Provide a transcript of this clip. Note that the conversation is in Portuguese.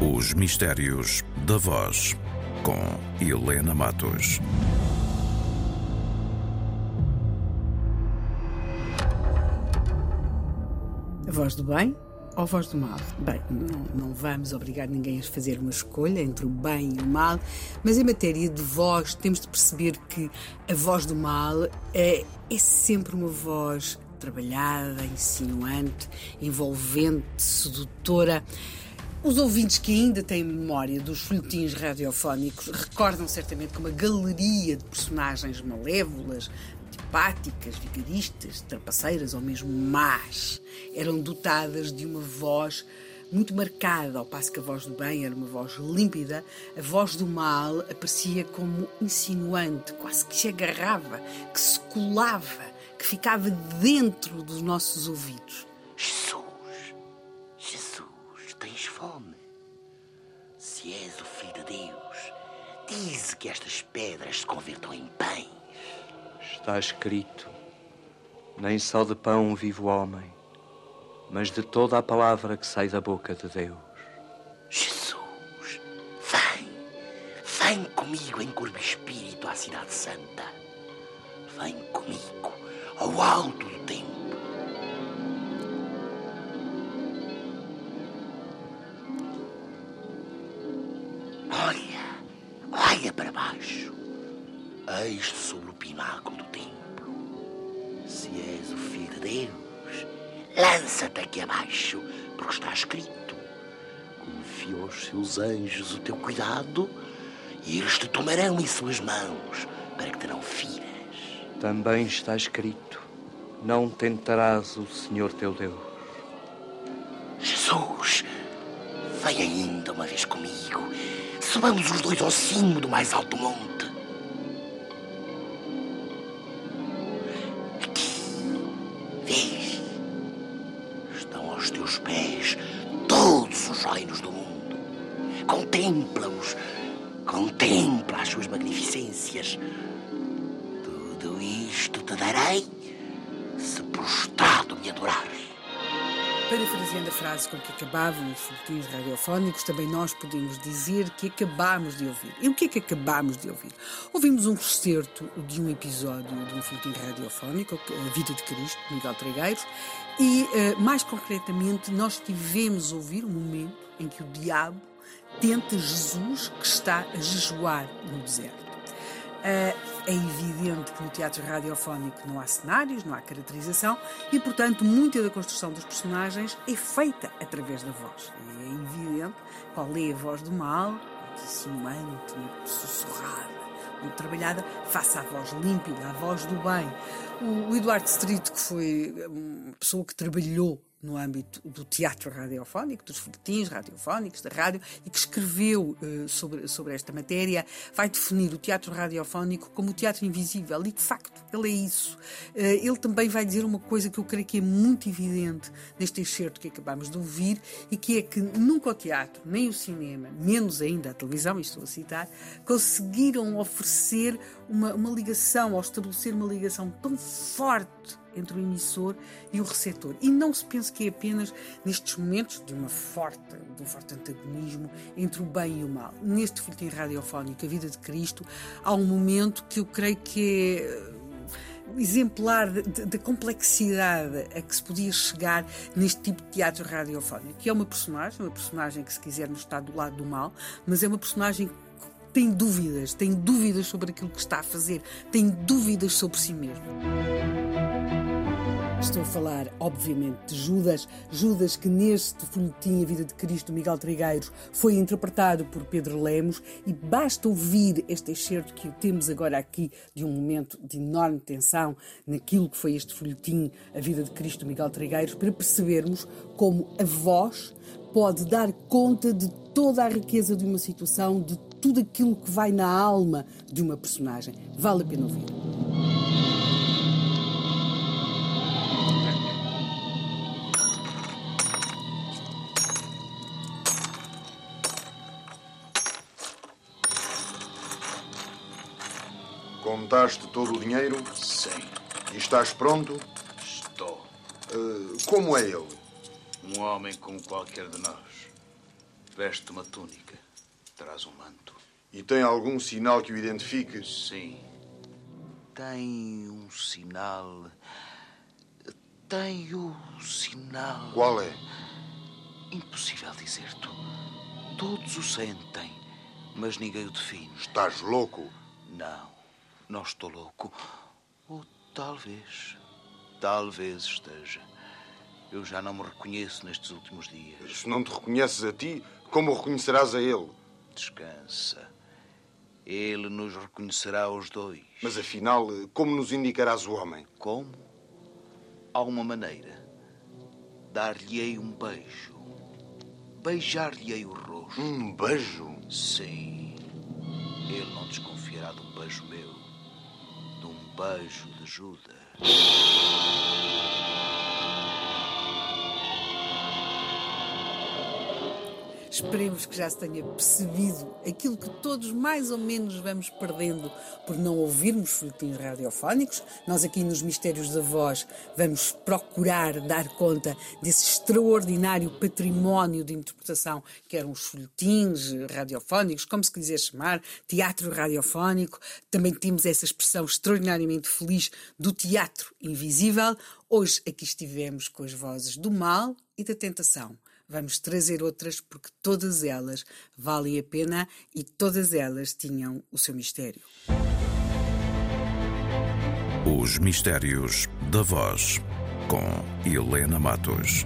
Os Mistérios da Voz, com Helena Matos. A voz do bem ou a voz do mal? Bem, não, não vamos obrigar ninguém a fazer uma escolha entre o bem e o mal, mas em matéria de voz temos de perceber que a voz do mal é, é sempre uma voz trabalhada, insinuante, envolvente, sedutora. Os ouvintes que ainda têm memória dos folhetins radiofónicos recordam certamente que uma galeria de personagens malévolas, antipáticas, vigaristas, trapaceiras ou mesmo más eram dotadas de uma voz muito marcada, ao passo que a voz do bem era uma voz límpida, a voz do mal aparecia como insinuante, quase que se agarrava, que se colava, que ficava dentro dos nossos ouvidos. És o Filho de Deus, dize que estas pedras se convertam em pães. Está escrito: Nem só de pão vive o homem, mas de toda a palavra que sai da boca de Deus. Jesus, vem, vem comigo em corpo e espírito à Cidade Santa. Vem comigo ao alto do templo. Eis-te sobre o pináculo do templo. Se és o filho de Deus, lança-te aqui abaixo, porque está escrito: Confia aos seus anjos o teu cuidado e eles te tomarão em suas mãos para que te não firas. Também está escrito: Não tentarás o Senhor teu Deus. Jesus, vem ainda uma vez comigo. Subamos os dois ao cimo do mais alto monte. Teus pés todos os reinos do mundo. Contempla-os, contempla as suas magnificências. Tudo isto te darei se prostrado me adorares. Parafraseando a frase com que acabavam os folhetins radiofónicos, também nós podemos dizer que acabámos de ouvir. E o que é que acabámos de ouvir? Ouvimos um excerto de um episódio de um folhetim radiofónico, A Vida de Cristo, de Miguel Trigueiros, e, eh, mais concretamente, nós tivemos a ouvir um momento em que o diabo tenta Jesus que está a jejuar no deserto. É evidente que no teatro radiofónico não há cenários, não há caracterização e, portanto, muita da construção dos personagens é feita através da voz. É evidente qual é a voz do mal, muito insinuante, muito sussurrada, muito trabalhada, face à voz límpida, à voz do bem. O Eduardo Street, que foi uma pessoa que trabalhou no âmbito do teatro radiofónico, dos folhetins radiofónicos, da rádio, e que escreveu uh, sobre, sobre esta matéria, vai definir o teatro radiofónico como o teatro invisível, e de facto ele é isso. Uh, ele também vai dizer uma coisa que eu creio que é muito evidente neste excerto que acabamos de ouvir, e que é que nunca o teatro, nem o cinema, menos ainda a televisão, estou a citar, conseguiram oferecer uma, uma ligação, ou estabelecer uma ligação tão forte entre o emissor e o receptor. E não se pense que é apenas nestes momentos de, uma forte, de um forte antagonismo entre o bem e o mal. Neste folhetim radiofónico, A Vida de Cristo, há um momento que eu creio que é exemplar da complexidade a que se podia chegar neste tipo de teatro radiofónico, que é uma personagem, uma personagem que se quisermos está do lado do mal, mas é uma personagem tem dúvidas, tem dúvidas sobre aquilo que está a fazer, tem dúvidas sobre si mesmo. Estou a falar, obviamente, de Judas. Judas, que neste folhetim A Vida de Cristo, Miguel Trigueiros, foi interpretado por Pedro Lemos. E basta ouvir este excerto que temos agora aqui, de um momento de enorme tensão, naquilo que foi este folhetim A Vida de Cristo, Miguel Trigueiros, para percebermos como a voz pode dar conta de toda a riqueza de uma situação, de tudo aquilo que vai na alma de uma personagem. Vale a pena ouvir. Contaste todo o dinheiro Sim, e estás pronto? estou. Uh, como é ele? Um homem como qualquer de nós. Veste uma túnica, traz um manto. E tem algum sinal que o identifique? Sim. Tem um sinal. Tem o sinal. Qual é? Impossível dizer-te. Todos o sentem, mas ninguém o define. Estás louco? Não, não estou louco. Ou talvez. Talvez esteja. Eu já não me reconheço nestes últimos dias. Se não te reconheces a ti, como o reconhecerás a ele? Descansa. Ele nos reconhecerá aos dois. Mas afinal, como nos indicarás o homem? Como? Há uma maneira. Dar-lhe-ei um beijo. Beijar-lhe-ei o rosto. Um beijo? Sim. Ele não desconfiará de um beijo meu. Beijo de Judas. Esperemos que já se tenha percebido aquilo que todos mais ou menos vamos perdendo por não ouvirmos folhetins radiofónicos. Nós aqui nos Mistérios da Voz vamos procurar dar conta desse extraordinário património de interpretação que eram os folhetins radiofónicos, como se quiser chamar, teatro radiofónico. Também temos essa expressão extraordinariamente feliz do teatro invisível. Hoje aqui estivemos com as vozes do mal e da tentação vamos trazer outras porque todas elas valem a pena e todas elas tinham o seu mistério. Os Mistérios da Voz, com Helena Matos.